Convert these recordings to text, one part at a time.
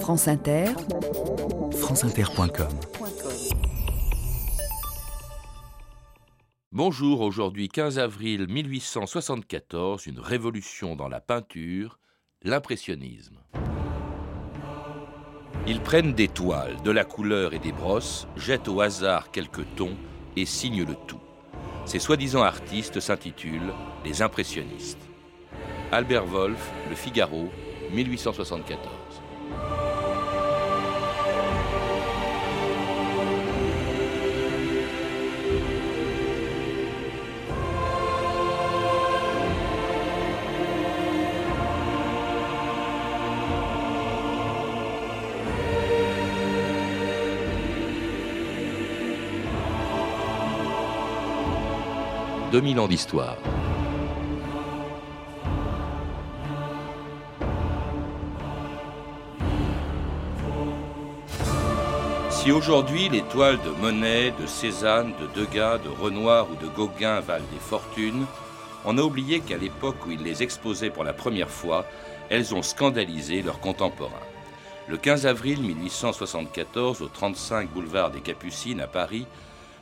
France Inter, franceinter.com Bonjour, aujourd'hui 15 avril 1874, une révolution dans la peinture, l'impressionnisme. Ils prennent des toiles, de la couleur et des brosses, jettent au hasard quelques tons et signent le tout. Ces soi-disant artistes s'intitulent les impressionnistes. Albert Wolff, Le Figaro, 1874. 2000 ans d'histoire. Si aujourd'hui les toiles de Monet, de Cézanne, de Degas, de Renoir ou de Gauguin valent des fortunes, on a oublié qu'à l'époque où ils les exposaient pour la première fois, elles ont scandalisé leurs contemporains. Le 15 avril 1874, au 35 boulevard des Capucines à Paris,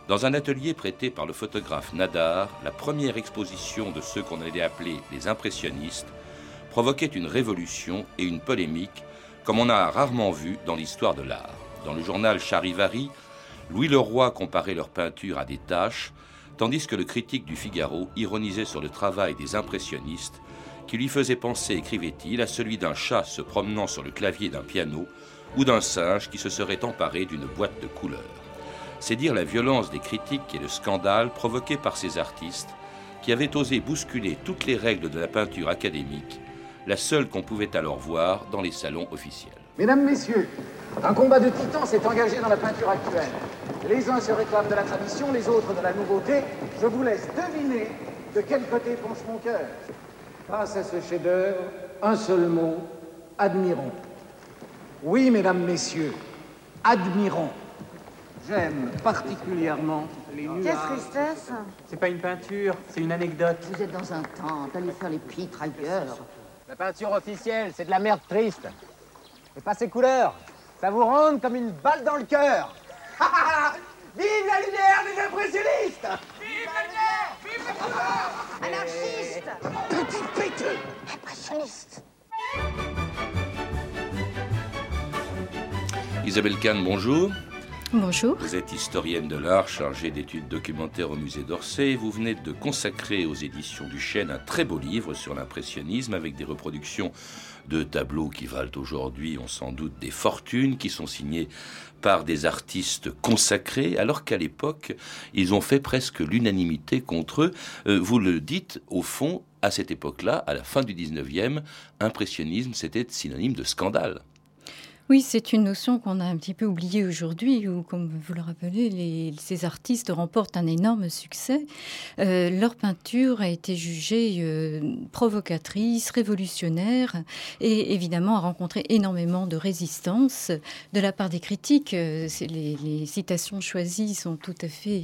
dans un atelier prêté par le photographe Nadar, la première exposition de ceux qu'on allait appeler les impressionnistes provoquait une révolution et une polémique comme on a rarement vu dans l'histoire de l'art. Dans le journal Charivari, Louis Leroy comparait leur peinture à des tâches, tandis que le critique du Figaro ironisait sur le travail des impressionnistes qui lui faisait penser, écrivait-il, à celui d'un chat se promenant sur le clavier d'un piano ou d'un singe qui se serait emparé d'une boîte de couleurs. C'est dire la violence des critiques et le scandale provoqué par ces artistes qui avaient osé bousculer toutes les règles de la peinture académique, la seule qu'on pouvait alors voir dans les salons officiels. Mesdames, Messieurs, un combat de titans s'est engagé dans la peinture actuelle. Les uns se réclament de la tradition, les autres de la nouveauté. Je vous laisse deviner de quel côté penche mon cœur. Face à ce chef-d'œuvre, un seul mot, admirons. Oui, mesdames, messieurs, admirons. J'aime particulièrement les nuages. Quelle tristesse C'est pas une peinture, c'est une anecdote. Vous êtes dans un temps, allez faire les pitres ailleurs. La peinture officielle, c'est de la merde triste. Mais pas ces couleurs. Ça vous rentre comme une balle dans le cœur. Vive la lumière des impressionnistes Vive la lumière Vive la couleur Anarchiste Petit péteux Impressionniste Isabelle Kahn, bonjour. Vous êtes historienne de l'art, chargée d'études documentaires au musée d'Orsay. Vous venez de consacrer aux éditions du Chêne un très beau livre sur l'impressionnisme avec des reproductions de tableaux qui valent aujourd'hui, on sans doute, des fortunes, qui sont signés par des artistes consacrés, alors qu'à l'époque, ils ont fait presque l'unanimité contre eux. Euh, vous le dites, au fond, à cette époque-là, à la fin du 19e, impressionnisme, c'était synonyme de scandale. Oui, c'est une notion qu'on a un petit peu oubliée aujourd'hui, où, comme vous le rappelez, ces artistes remportent un énorme succès. Euh, leur peinture a été jugée euh, provocatrice, révolutionnaire, et évidemment a rencontré énormément de résistance de la part des critiques. Euh, les, les, citations choisies sont tout à fait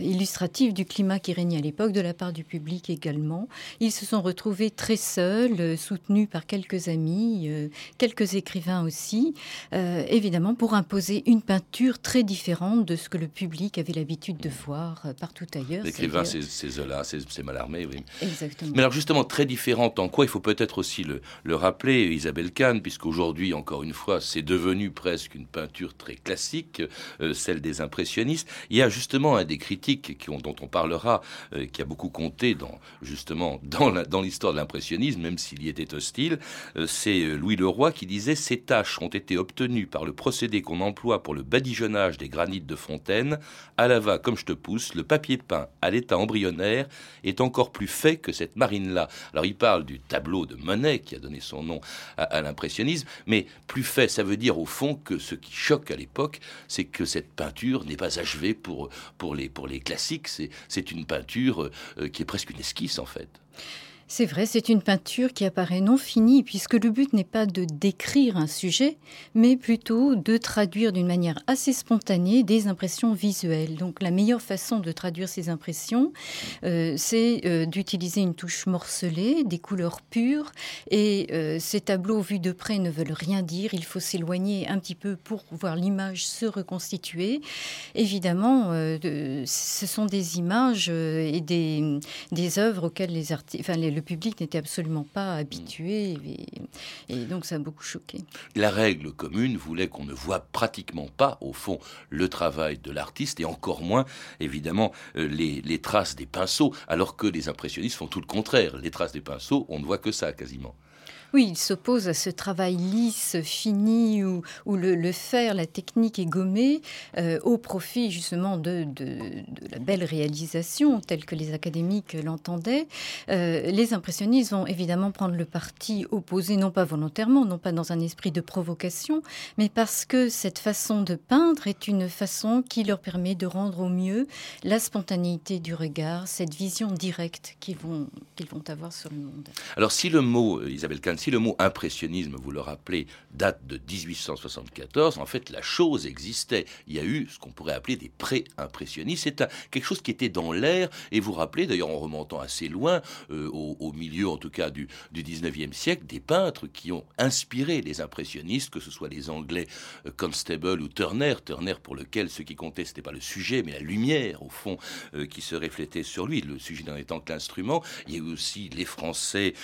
illustratives du climat qui régnait à l'époque, de la part du public également. Ils se sont retrouvés très seuls, soutenus par quelques amis, quelques écrivains aussi aussi, euh, évidemment, pour imposer une peinture très différente de ce que le public avait l'habitude de voir euh, partout ailleurs. L'écrivain, c'est Zola, c'est Mallarmé, oui. Exactement. Mais alors justement, très différente en quoi Il faut peut-être aussi le, le, rappeler, Isabelle Kahn, puisqu'aujourd'hui, encore une fois, c'est devenu presque une peinture très classique, euh, celle des impressionnistes. Il y a justement un des critiques qui ont, dont on parlera, euh, qui a beaucoup compté dans, justement dans l'histoire de l'impressionnisme, même s'il y était hostile, euh, c'est Louis Leroy qui disait « C'est à ont été obtenues par le procédé qu'on emploie pour le badigeonnage des granites de fontaine, à la va comme je te pousse, le papier peint à l'état embryonnaire est encore plus fait que cette marine-là. Alors il parle du tableau de Monet qui a donné son nom à, l'impressionnisme, mais plus fait, ça veut dire au fond que ce qui choque à l'époque, c'est que cette peinture n'est pas achevée pour, pour, les, pour les classiques, c'est une peinture euh, qui est presque une esquisse en fait. C'est vrai, c'est une peinture qui apparaît non finie, puisque le but n'est pas de décrire un sujet, mais plutôt de traduire d'une manière assez spontanée des impressions visuelles. Donc la meilleure façon de traduire ces impressions, euh, c'est euh, d'utiliser une touche morcelée, des couleurs pures, et euh, ces tableaux vus de près ne veulent rien dire, il faut s'éloigner un petit peu pour voir l'image se reconstituer. Évidemment, ce sont des images et des, des œuvres auxquelles les artistes, enfin, le public n'était absolument pas habitué et, donc ça a beaucoup choqué. La règle commune voulait qu'on ne voit pratiquement pas, au fond, le travail de l'artiste et encore moins, évidemment, euh, les, les traces des pinceaux, alors que les impressionnistes font tout le contraire. Les traces des pinceaux, on ne voit que ça quasiment. Oui, il s'oppose à ce travail lisse, fini, où, le, faire, la technique est gommée, euh, au profit justement de, la belle réalisation telle que les académiques l'entendaient. Euh, les impressionnistes vont évidemment prendre le parti opposé, non pas volontairement, non pas dans un esprit de provocation, mais parce que cette façon de peindre est une façon qui leur permet de rendre au mieux la spontanéité du regard, cette vision directe qu'ils vont, vont avoir sur le monde. Alors si le mot, euh, Isabelle Kahn, si le mot impressionnisme, vous le rappelez, date de 1874, en fait, la chose existait. Il y a eu ce qu'on pourrait appeler des pré-impressionnistes. C'est quelque chose qui était dans l'air. Et vous rappelez, d'ailleurs, en remontant assez loin, euh, au, milieu, en tout cas, du, du 19e siècle, des peintres qui ont inspiré les impressionnistes, que ce soit les Anglais euh, Constable ou Turner. Turner, pour lequel ce qui comptait, c'était pas le sujet, mais la lumière, au fond, euh, qui se reflétait sur lui, le sujet n'en étant que l'instrument. Il y a eu aussi les Français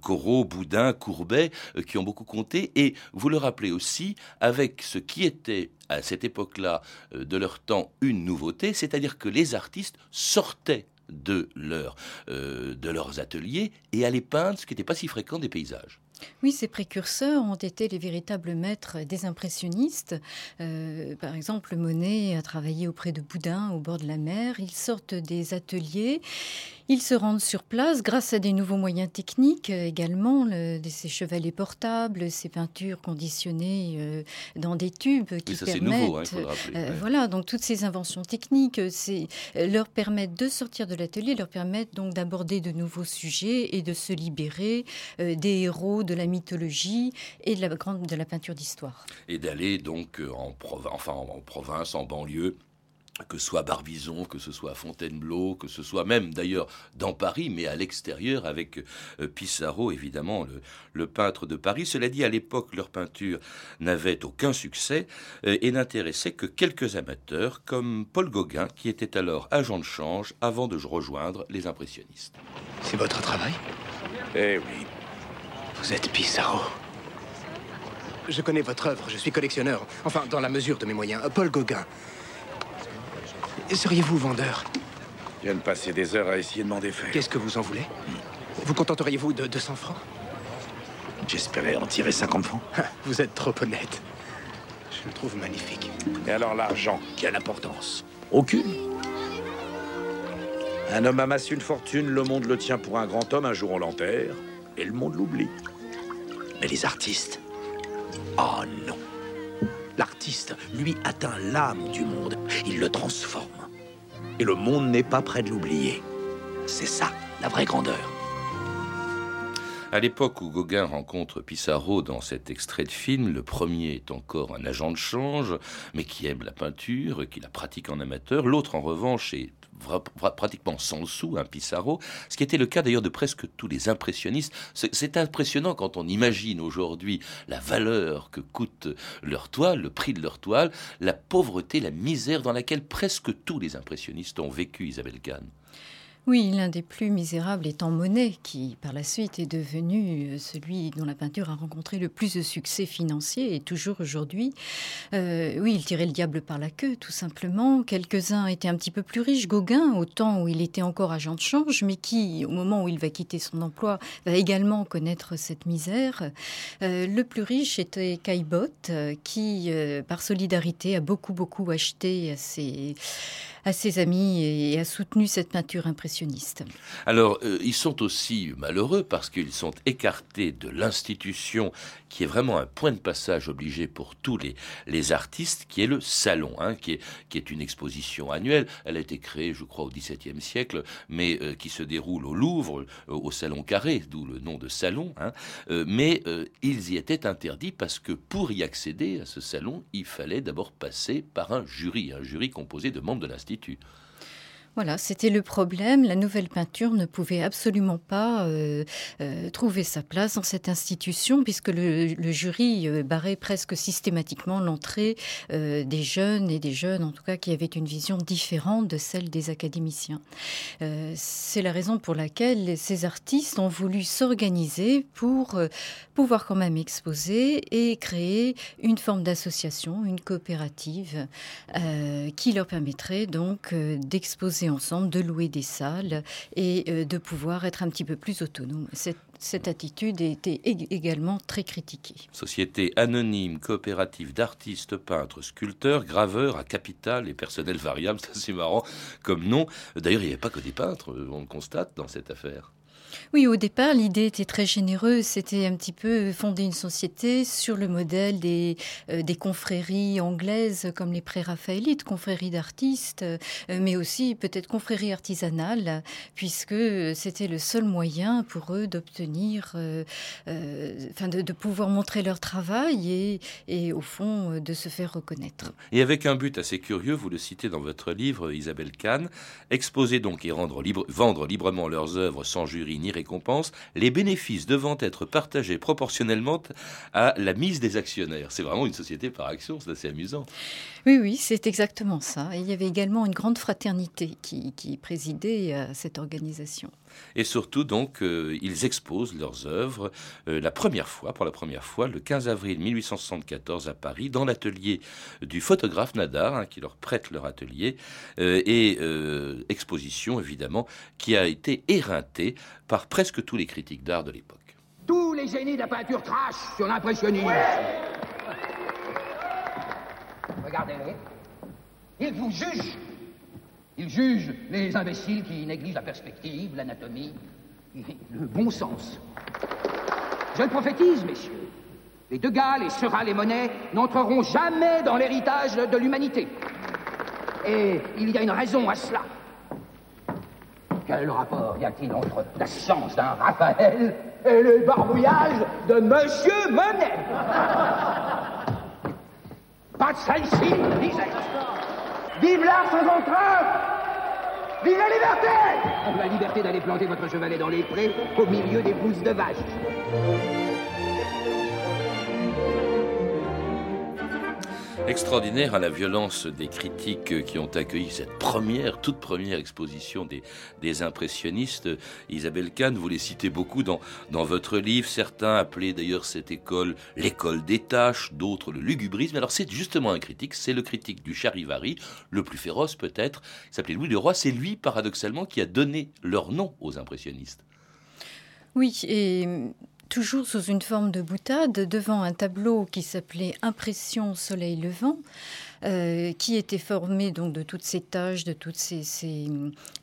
Corot, Boudin, Courbet, euh, qui ont beaucoup compté. Et vous le rappelez aussi, avec ce qui était à cette époque-là euh, de leur temps une nouveauté, c'est-à-dire que les artistes sortaient de, leur, euh, de leurs ateliers et allaient peindre ce qui n'était pas si fréquent des paysages. Oui, ces précurseurs ont été les véritables maîtres des impressionnistes. Par exemple, Monet a travaillé auprès de Boudin au bord de la mer. Ils sortent des ateliers. Ils se rendent sur place grâce à des nouveaux moyens techniques également, le, ces chevalets portables, ces peintures conditionnées euh, dans des tubes qui permettent. Nouveau, hein, euh, Voilà, donc toutes ces inventions techniques leur permettent de sortir de l'atelier, leur permettent donc d'aborder de nouveaux sujets et de se libérer des héros de la mythologie et de la, grande, de la peinture d'histoire. Et d'aller donc euh, en, enfin, en province, en banlieue, que ce soit Barbizon, que ce soit Fontainebleau, que ce soit même d'ailleurs dans Paris, mais à l'extérieur avec euh, Pissarro, évidemment, le, peintre de Paris. Cela dit, à l'époque, leur peinture n'avait aucun succès euh, et n'intéressait que quelques amateurs, comme Paul Gauguin, qui était alors agent de change avant de rejoindre les impressionnistes. C'est votre travail? Eh oui, vous êtes Pissarro. Je connais votre œuvre, je suis collectionneur. Enfin, dans la mesure de mes moyens. Paul Gauguin. Seriez-vous vendeur Je viens de passer des heures à essayer de m'en défaire. Qu'est-ce que vous en voulez Vous contenteriez-vous de 200 francs J'espérais en tirer 50 francs. Ah, vous êtes trop honnête. Je le trouve magnifique. Et alors l'argent, quelle importance Aucune. Un homme amasse une fortune, le monde le tient pour un grand homme, un jour on l'enterre et le monde l'oublie. Mais les artistes Oh non L'artiste, lui, atteint l'âme du monde. Il le transforme. Et le monde n'est pas prêt de l'oublier. C'est ça, la vraie grandeur. À l'époque où Gauguin rencontre Pissarro dans cet extrait de film, le premier est encore un agent de change, mais qui aime la peinture, qui la pratique en amateur. L'autre, en revanche, est pratiquement sans sou, un Pissarro, ce qui était le cas d'ailleurs de presque tous les impressionnistes. C'est impressionnant quand on imagine aujourd'hui la valeur que coûte leur toile, le prix de leur toile, la pauvreté, la misère dans laquelle presque tous les impressionnistes ont vécu, Isabelle Kahn. Oui, l'un des plus misérables étant Monet, qui par la suite est devenu euh, celui dont la peinture a rencontré le plus de succès financier, et toujours aujourd'hui. Euh, oui, il tirait le diable par la queue, tout simplement. Quelques-uns étaient un petit peu plus riches. Gauguin, au temps où il était encore agent de change, mais qui, au moment où il va quitter son emploi, va également connaître cette misère. Euh, le plus riche était Caillebotte, qui, par solidarité, a beaucoup, beaucoup acheté à ses à ses amis et a soutenu cette peinture impressionniste. Alors, euh, ils sont aussi malheureux parce qu'ils sont écartés de l'institution qui est vraiment un point de passage obligé pour tous les, les artistes, qui est le salon, hein, qui, est, qui est une exposition annuelle. Elle a été créée, je crois, au XVIIe siècle, mais euh, qui se déroule au Louvre, euh, au Salon Carré, d'où le nom de salon. Hein. Mais ils y étaient interdits parce que pour y accéder à ce salon, il fallait d'abord passer par un jury, un jury composé de membres de l'Institut. Voilà, c'était le problème. La nouvelle peinture ne pouvait absolument pas euh, euh, trouver sa place dans cette institution puisque le, jury euh, barrait presque systématiquement l'entrée des jeunes et des jeunes, en tout cas, qui avaient une vision différente de celle des académiciens. C'est la raison pour laquelle ces artistes ont voulu s'organiser pour pouvoir quand même exposer et créer une forme d'association, une coopérative qui leur permettrait donc d'exposer ensemble, de louer des salles et euh, de pouvoir être un petit peu plus autonome. Cette, cette attitude été également très critiquée. Société anonyme, coopérative d'artistes, peintres, sculpteurs, graveurs à capital et personnel variable, c'est marrant comme nom. D'ailleurs, il n'y avait pas que des peintres, on le constate dans cette affaire. Oui, au départ, l'idée était très généreuse. C'était un petit peu fonder une société sur le modèle des, euh, des confréries anglaises comme les pré-raphaélites, confréries d'artistes, euh, mais aussi peut-être confréries artisanales, puisque c'était le seul moyen pour eux d'obtenir, euh, enfin de, pouvoir montrer leur travail et, au fond de se faire reconnaître. Et avec un but assez curieux, vous le citez dans votre livre, Isabelle Kahn, exposer donc et rendre libre, vendre librement leurs œuvres sans ni récompense, les bénéfices devant être partagés proportionnellement à la mise des actionnaires. C'est vraiment une société par action, c'est assez amusant. Oui, oui, c'est exactement ça. il y avait également une grande fraternité qui, présidait à cette organisation. Et surtout, donc, euh, ils exposent leurs œuvres euh, la première fois, pour la première fois, le 15 avril 1874 à Paris, dans l'atelier du photographe Nadar, hein, qui leur prête leur atelier, euh, et exposition, évidemment, qui a été éreintée par presque tous les critiques d'art de l'époque. Tous les génies de la peinture trash sur l'impressionnisme. Regardez-les. Ils vous jugent. Ils jugent les imbéciles qui négligent la perspective, l'anatomie, le bon sens. Je le prophétise, messieurs. Les Degas, les Seurat, les Monet n'entreront jamais dans l'héritage de l'humanité. Et il y a une raison à cela. Quel rapport y a-t-il entre la science d'un Raphaël et le barbouillage de Monsieur Monet? Pas de celle-ci, disais Vive l'art sans entrave Vive la liberté La liberté d'aller planter votre chevalet dans les prés au milieu des pousses de vaches. Extraordinaire à la violence des critiques qui ont accueilli cette première, toute première exposition des, des impressionnistes. Isabelle Kahn, vous les citez beaucoup dans, dans votre livre. Certains appelaient d'ailleurs cette école l'école des tâches, d'autres le lugubrisme. Alors c'est justement un critique, c'est le critique du charivari, le plus féroce peut-être, s'appelait Louis Leroy. C'est lui, paradoxalement, qui a donné leur nom aux impressionnistes. Oui, toujours sous une forme de boutade, devant un tableau qui s'appelait Impression soleil levant. Euh, qui était formé donc de toutes ces taches, de toutes ces, ces,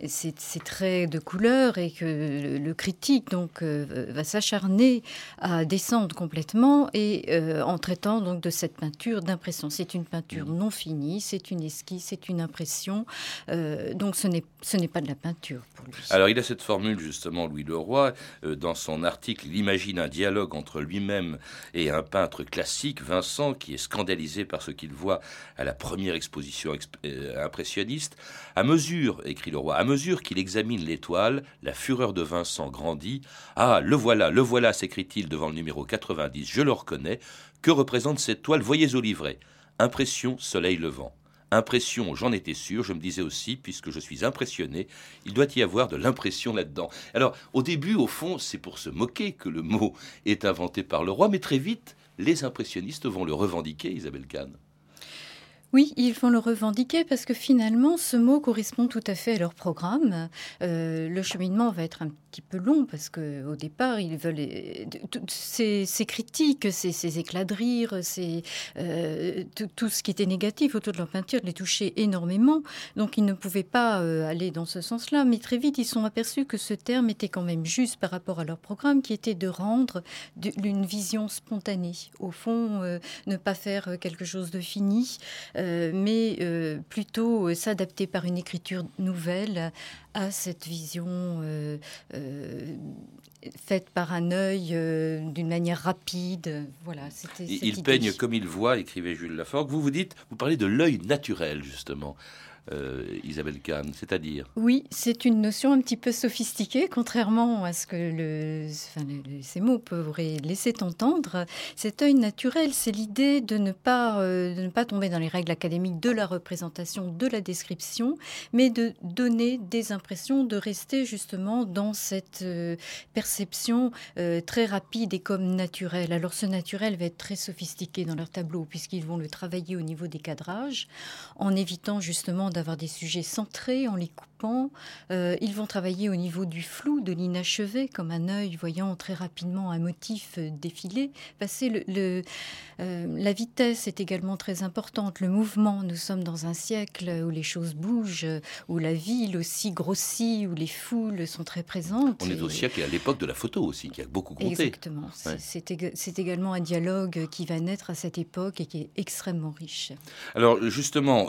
ces, traits de couleur, et que le, critique donc euh, va s'acharner à descendre complètement et euh, en traitant donc de cette peinture d'impression. C'est une peinture non finie, c'est une esquisse, c'est une impression. donc ce n'est ce n'est pas de la peinture pour lui. Alors il a cette formule justement Louis Leroy dans son article. Il imagine un dialogue entre lui-même et un peintre classique, Vincent, qui est scandalisé par ce qu'il voit à la première exposition euh, impressionniste. À mesure, écrit le roi, à mesure qu'il examine l'étoile, la fureur de Vincent grandit. Ah, le voilà, le voilà, s'écrie-t-il devant le numéro 90, je le reconnais. Que représente cette toile? Voyez au livret. Impression soleil levant. Impression, j'en étais sûr, je me disais aussi, puisque je suis impressionné, il doit y avoir de l'impression là-dedans. Alors, au début, au fond, c'est pour se moquer que le mot est inventé par le roi, mais très vite, les impressionnistes vont le revendiquer, Isabelle Kahn. Oui, ils vont le revendiquer parce que finalement, ce mot correspond tout à fait à leur programme. Euh, le cheminement va être un petit peu long parce que au départ, ils veulent ces, ces critiques, ces, éclats de rire, euh, tout ce qui était négatif autour de leur peinture les touchait énormément. Donc, ils ne pouvaient pas euh, aller dans ce sens-là. Mais très vite, ils sont aperçus que ce terme était quand même juste par rapport à leur programme, qui était de rendre une vision spontanée. Au fond, ne pas faire quelque chose de fini. Euh, mais euh, plutôt euh, s'adapter par une écriture nouvelle à cette vision faite par un œil d'une manière rapide. Voilà, Il peigne comme il voit, écrivait Jules Laforgue. Vous vous dites, vous parlez de l'œil naturel justement. Euh, Isabelle Kahn, c'est-à-dire Oui, c'est une notion un petit peu sophistiquée, contrairement à ce que le, ces mots pourraient laisser entendre. Cet œil naturel, c'est l'idée de, ne pas, euh, ne pas tomber dans les règles académiques de la représentation, de la description, mais de donner des impressions, de rester justement dans cette euh, perception très rapide et comme naturelle. Alors ce naturel va être très sophistiqué dans leur tableau, puisqu'ils vont le travailler au niveau des cadrages, en évitant justement d'avoir des sujets centrés en les Euh, ils vont travailler au niveau du flou, de l'inachevé, comme un œil voyant très rapidement un motif euh, défiler. Passer le, euh, la vitesse est également très importante. Le mouvement, nous sommes dans un siècle où les choses bougent, où la ville aussi grossit, où les foules sont très présentes. On est au siècle et à l'époque de la photo aussi, qui a beaucoup compté. Exactement. C'est également un dialogue qui va naître à cette époque et qui est extrêmement riche. Alors justement,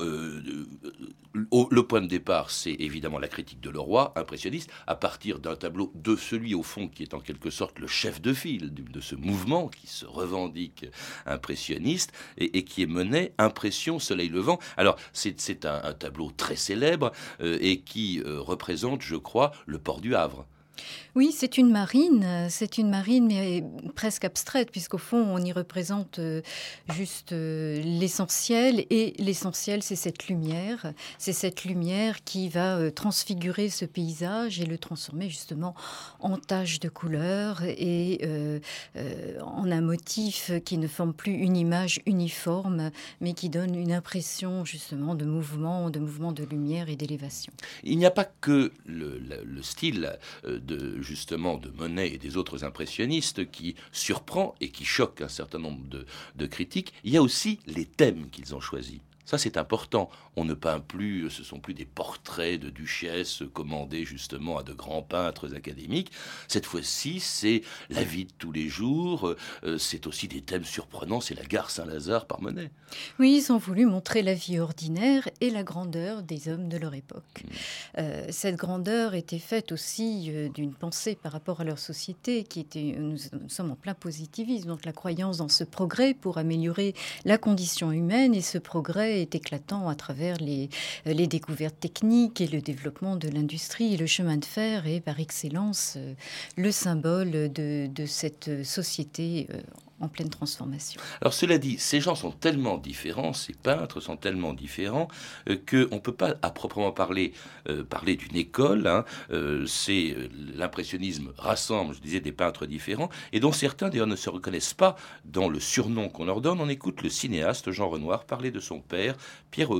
le point de départ, c'est évidemment la critique de Leroy, impressionniste, à partir d'un tableau de celui, au fond, qui est en quelque sorte le chef de file de, ce mouvement qui se revendique impressionniste et, qui est mené Impression Soleil Levant. Alors, c'est un, tableau très célèbre euh, et qui euh, représente, je crois, le port du Havre. Oui, c'est une marine, c'est une marine mais presque abstraite puisqu'au fond on y représente euh, juste euh, l'essentiel et l'essentiel c'est cette lumière, c'est cette lumière qui va euh, transfigurer ce paysage et le transformer justement en taches de couleur et en un motif qui ne forme plus une image uniforme mais qui donne une impression justement de mouvement, de mouvement de lumière et d'élévation. Il n'y a pas que le style de justement de Monet et des autres impressionnistes qui surprend et qui choque un certain nombre de critiques, il y a aussi les thèmes qu'ils ont choisis. Ça, c'est important. On ne peint plus, ce sont plus des portraits de duchesses commandés justement à de grands peintres académiques. Cette fois-ci, c'est la vie de tous les jours. Euh, c'est aussi des thèmes surprenants. C'est la gare Saint-Lazare par Monet. Oui, ils ont voulu montrer la vie ordinaire et la grandeur des hommes de leur époque. Mm. Euh, cette grandeur était faite aussi euh, d'une pensée par rapport à leur société qui était, nous, nous sommes en plein positivisme, donc la croyance dans ce progrès pour améliorer la condition humaine et ce progrès est éclatant à travers les, les découvertes techniques et le développement de l'industrie. Le chemin de fer est par excellence euh, le symbole de, cette société euh, en pleine transformation. Alors cela dit, ces gens sont tellement différents, ces peintres sont tellement différents euh, qu'on ne peut pas à proprement parler euh, parler d'une école. Hein. Euh, c'est l'impressionnisme rassemble, je disais, des peintres différents et dont certains d'ailleurs ne se reconnaissent pas dans le surnom qu'on leur donne. On écoute le cinéaste Jean Renoir parler de son père Pierre,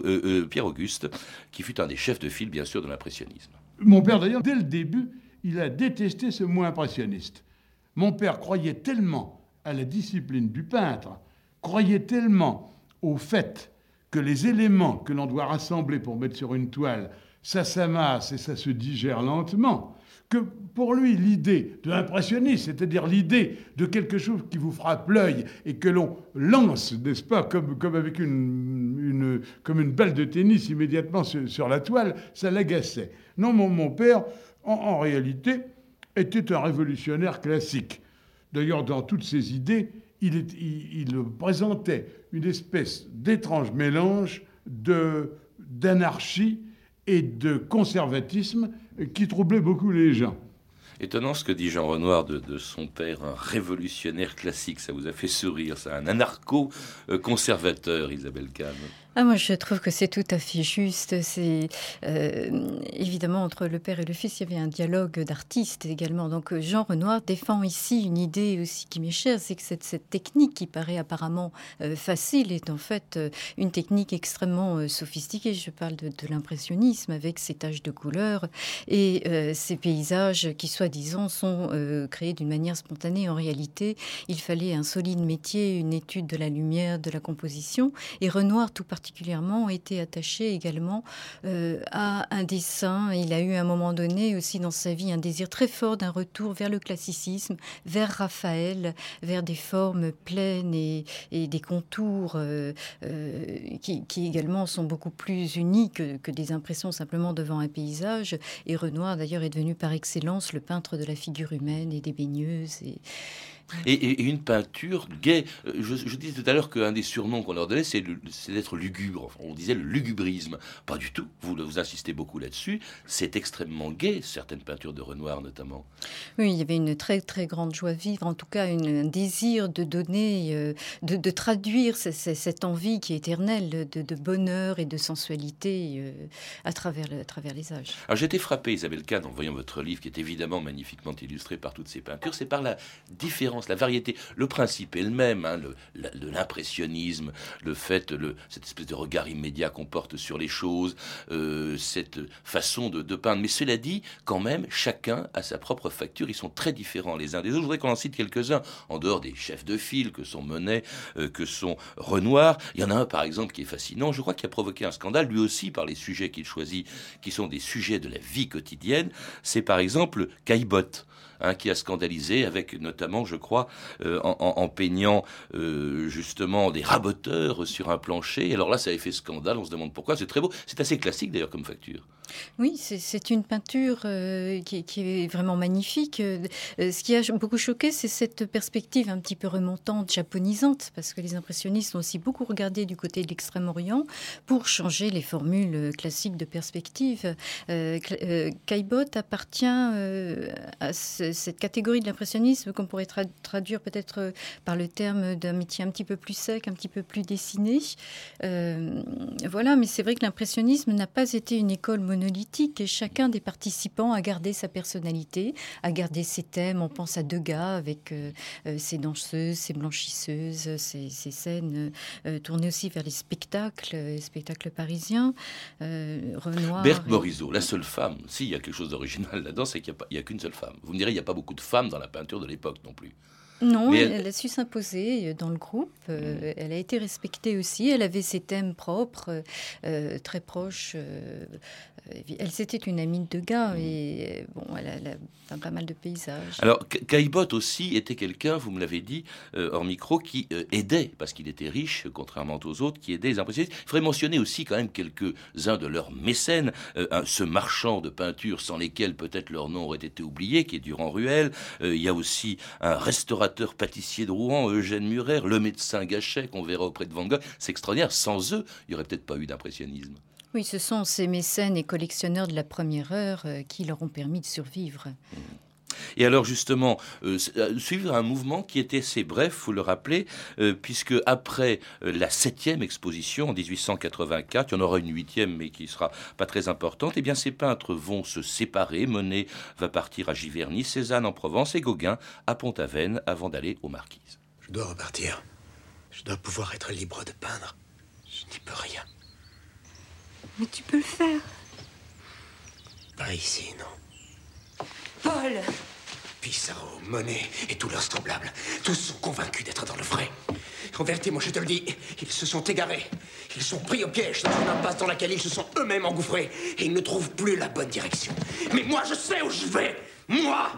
Pierre Auguste, qui fut un des chefs de file bien sûr de l'impressionnisme. Mon père d'ailleurs, dès le début, il a détesté ce mot impressionniste. Mon père croyait tellement à la discipline du peintre, croyait tellement au fait que les éléments que l'on doit rassembler pour mettre sur une toile, ça s'amasse et ça se digère lentement, que pour lui, l'idée de l'impressionniste, c'est-à-dire l'idée de quelque chose qui vous frappe l'œil et que l'on lance, n'est-ce pas, comme, comme avec une, comme une balle de tennis immédiatement sur, la toile, ça l'agaçait. Non, mon, mon père, en réalité, était un révolutionnaire classique. D'ailleurs, dans toutes ses idées, il, présentait une espèce d'étrange mélange d'anarchie et de conservatisme qui troublait beaucoup les gens. Étonnant ce que dit Jean Renoir de, son père, un révolutionnaire classique. Ça vous a fait sourire, ça, un anarcho-conservateur, Isabelle Kahn. Ah, moi, je trouve que c'est tout à fait juste. C'est euh, évidemment entre le père et le fils, il y avait un dialogue d'artistes également. Donc Jean Renoir défend ici une idée aussi qui m'est chère, c'est que cette, technique qui paraît apparemment euh, facile est en fait euh, une technique extrêmement sophistiquée. Je parle de, l'impressionnisme avec ses taches de couleurs et ces paysages qui, soi-disant, sont créés d'une manière spontanée. En réalité, il fallait un solide métier, une étude de la lumière, de la composition. Et Renoir, tout particulièrement, particulièrement été attaché également euh, à un dessin. Il a eu à un moment donné aussi dans sa vie un désir très fort d'un retour vers le classicisme, vers Raphaël, vers des formes pleines et, des contours euh, euh, qui, également sont beaucoup plus unis que, que, des impressions simplement devant un paysage. Et Renoir d'ailleurs est devenu par excellence le peintre de la figure humaine et des baigneuses. Et, et, et, une peinture gaie. Je, je disais tout à l'heure qu'un des surnoms qu'on leur donnait, c'est d'être lugubre. Enfin, on disait le lugubrisme. Pas du tout. Vous, vous insistez beaucoup là-dessus. C'est extrêmement gai, certaines peintures de Renoir notamment. Oui, il y avait une très très grande joie de vivre, en tout cas une, un désir de donner, euh, de, de, traduire cette envie qui est éternelle de, de bonheur et de sensualité euh, à, travers le, à travers les âges. Alors j'étais frappé, Isabelle Kahn, en voyant votre livre, qui est évidemment magnifiquement illustré par toutes ces peintures. C'est par la différence la variété. Le principe est le même, hein, l'impressionnisme, le fait, cette espèce de regard immédiat qu'on porte sur les choses, euh, cette façon de, de, peindre. Mais cela dit, quand même, chacun a sa propre facture. Ils sont très différents les uns des autres. Je voudrais qu'on en cite quelques-uns, en dehors des chefs de file que sont Monet, euh, que sont Renoir. Il y en a un, par exemple, qui est fascinant. Je crois qu'il a provoqué un scandale, lui aussi, par les sujets qu'il choisit, qui sont des sujets de la vie quotidienne. C'est, par exemple, Caillebotte hein, qui a scandalisé avec notamment, je crois, euh, en, peignant euh, justement des raboteurs sur un plancher. Alors là, ça avait fait scandale, on se demande pourquoi. C'est très beau. C'est assez classique d'ailleurs comme facture. Oui, c'est une peinture euh, qui, est vraiment magnifique. Euh, ce qui a beaucoup choqué, c'est cette perspective un petit peu remontante, japonisante, parce que les impressionnistes ont aussi beaucoup regardé du côté de l'extrême-orient pour changer les formules classiques de perspective. Euh, Caillebotte appartient euh, à ce, cette catégorie de l'impressionnisme qu'on pourrait tra traduire peut-être par le terme d'un métier un petit peu plus sec, un petit peu plus dessiné. Euh, voilà, mais c'est vrai que l'impressionnisme n'a pas été une école monolithique et chacun des participants a gardé sa personnalité, a gardé ses thèmes. On pense à Degas avec euh, ses danseuses, ses blanchisseuses, ses, ses scènes euh, tournées aussi vers les spectacles, les spectacles parisiens. Euh, Renoir. Berthe Morisot, la seule femme. S'il y a quelque chose d'original là-dedans, c'est qu'il n'y a, a qu'une seule femme. Vous me direz, il n'y a pas beaucoup de femmes dans la peinture de l'époque non plus. Non, elle, elle, a su s'imposer dans le groupe. Euh, elle a été respectée aussi. Elle avait ses thèmes propres, euh, très proches. Euh, elle c'était une amie de gars et bon, elle a, elle a peint pas mal de paysages. Alors Caillebotte aussi était quelqu'un, vous me l'avez dit, euh, hors micro, qui euh, aidait parce qu'il était riche, contrairement aux autres, qui aidait les impressionnistes. Il faudrait mentionner aussi quand même quelques-uns de leurs mécènes, euh, un, ce marchand de peinture sans lesquels peut-être leur nom aurait été oublié, qui est Durand Ruel. il y a aussi un restaurateur pâtissier de Rouen, Eugène Murer, le médecin Gachet qu'on verra auprès de Van Gogh. C'est extraordinaire. Sans eux, il n'y aurait peut-être pas eu d'impressionnisme. Oui, ce sont ces mécènes et collectionneurs de la première heure euh, qui leur ont permis de survivre. Et alors justement, euh, suivre un mouvement qui était assez bref, vous le rappelez, euh, puisque après euh, la septième exposition en 1884, il y en aura une huitième mais qui sera pas très importante, eh bien ces peintres vont se séparer. Monet va partir à Giverny, Cézanne en Provence et Gauguin à Pont-Aven avant d'aller aux Marquises. Je dois repartir. Je dois pouvoir être libre de peindre. Je n'y peux rien. Mais tu peux le faire. Pas ici, non. Paul Pissarro, Monet et tous leurs semblables, tous sont convaincus d'être dans le vrai. En vérité, moi je te le dis, ils se sont égarés. Ils sont pris au piège dans une impasse dans laquelle ils se sont eux-mêmes engouffrés et ils ne trouvent plus la bonne direction. Mais moi je sais où je vais Moi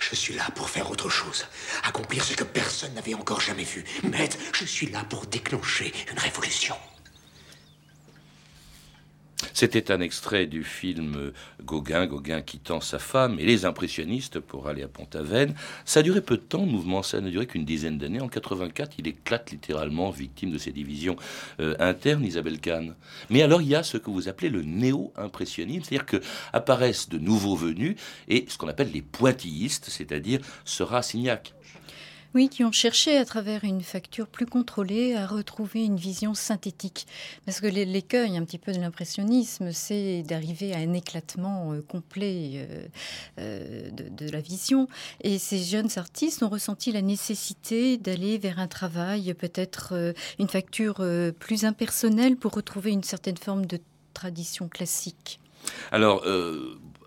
je suis là pour faire autre chose, accomplir ce que personne n'avait encore jamais vu. Maître, je suis là pour déclencher une révolution. C'était un extrait du film Gauguin, Gauguin quittant sa femme et les impressionnistes pour aller à Pont-Aven. Ça a duré peu de temps, le mouvement, ça n'a duré qu'une dizaine d'années. En 84, il éclate littéralement, victime de ces divisions euh, internes, Isabelle Kahn. Mais alors, il y a ce que vous appelez le néo-impressionnisme, c'est-à-dire que apparaissent de nouveaux venus et ce qu'on appelle les pointillistes, c'est-à-dire ce Rassignac. Oui, qui ont cherché à travers une facture plus contrôlée à retrouver une vision synthétique. Parce que l'écueil un petit peu de l'impressionnisme, c'est d'arriver à un éclatement euh, complet euh, euh, de, la vision. Et ces jeunes artistes ont ressenti la nécessité d'aller vers un travail, peut-être une facture plus impersonnelle pour retrouver une certaine forme de tradition classique. Alors,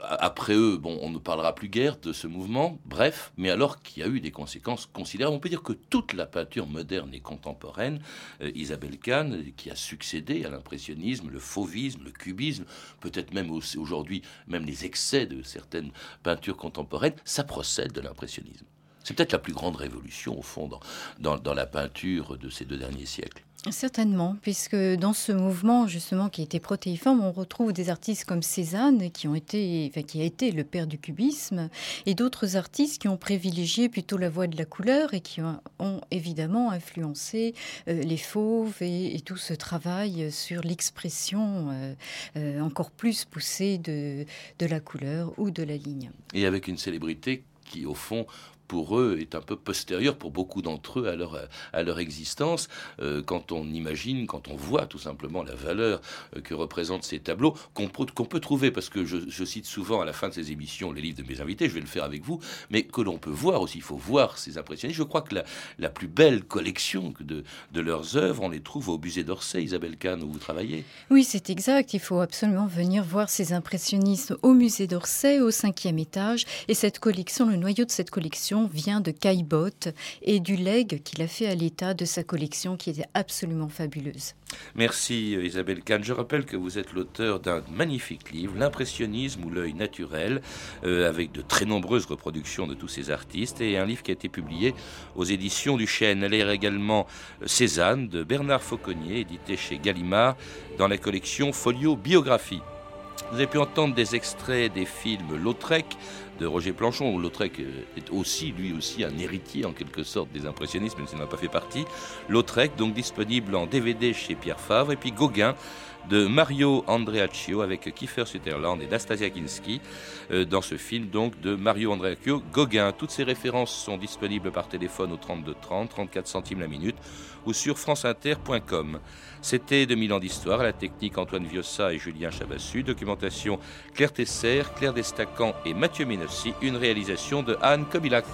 après eux, bon, on ne parlera plus guère de ce mouvement, bref, mais alors qu'il y a eu des conséquences considérables. On peut dire que toute la peinture moderne et contemporaine, euh, Isabelle Kahn, qui a succédé à l'impressionnisme, le fauvisme, le cubisme, peut-être même aujourd'hui, même les excès de certaines peintures contemporaines, ça procède de l'impressionnisme. C'est peut-être la plus grande révolution, au fond, dans la peinture de ces deux derniers siècles. Certainement, puisque dans ce mouvement justement qui était protéiforme, on retrouve des artistes comme Cézanne qui ont été, qui a été le père du cubisme, et d'autres artistes qui ont privilégié plutôt la voie de la couleur et qui ont, évidemment influencé euh, les fauves et, tout ce travail sur l'expression euh, euh, encore plus poussée de, de la couleur ou de la ligne. Et avec une célébrité qui, au fond, pour eux est un peu postérieur pour beaucoup d'entre eux à leur, à leur existence. Euh, quand on imagine, quand on voit tout simplement la valeur euh, que représentent ces tableaux, qu'on peut, qu'on peut trouver, parce que je, je, cite souvent à la fin de ces émissions les livres de mes invités, je vais le faire avec vous, mais que l'on peut voir aussi, il faut voir ces impressionnistes. Je crois que la, la plus belle collection de, de leurs œuvres, on les trouve au musée d'Orsay, Isabelle Kahn, où vous travaillez? Oui, c'est exact. Il faut absolument venir voir ces impressionnistes au musée d'Orsay, au cinquième étage. Et cette collection, le noyau de cette collection, vient de Caillebotte et du legs qu'il a fait à l'État de sa collection qui était absolument fabuleuse. Merci Isabelle Kahn. Je rappelle que vous êtes l'auteur d'un magnifique livre, L'impressionnisme ou l'œil naturel, euh, avec de très nombreuses reproductions de tous ces artistes, et un livre qui a été publié aux éditions du Chêne. Elle est également Cézanne de Bernard Fauconnier, édité chez Gallimard, dans la collection Folio Biographie. Vous avez pu entendre des extraits des films Lautrec de Roger Planchon, où Lautrec est aussi, lui aussi, un héritier en quelque sorte des impressionnistes, même s'il n'en a pas fait partie. Lautrec, donc disponible en DVD chez Pierre Favre, et puis Gauguin de Mario Andreaccio avec Kiefer Sutherland et Nastasia Kinski euh, dans ce film donc de Mario Andreaccio Gauguin. Toutes ces références sont disponibles par téléphone au 32 30, 34 centimes la minute ou sur franceinter.com. C'était 2000 ans d'histoire, à la technique Antoine Viossa et Julien Chabassu, documentation Claire Tesser, Claire Destacan et Mathieu Ménossi, une réalisation de Anne Kobilac.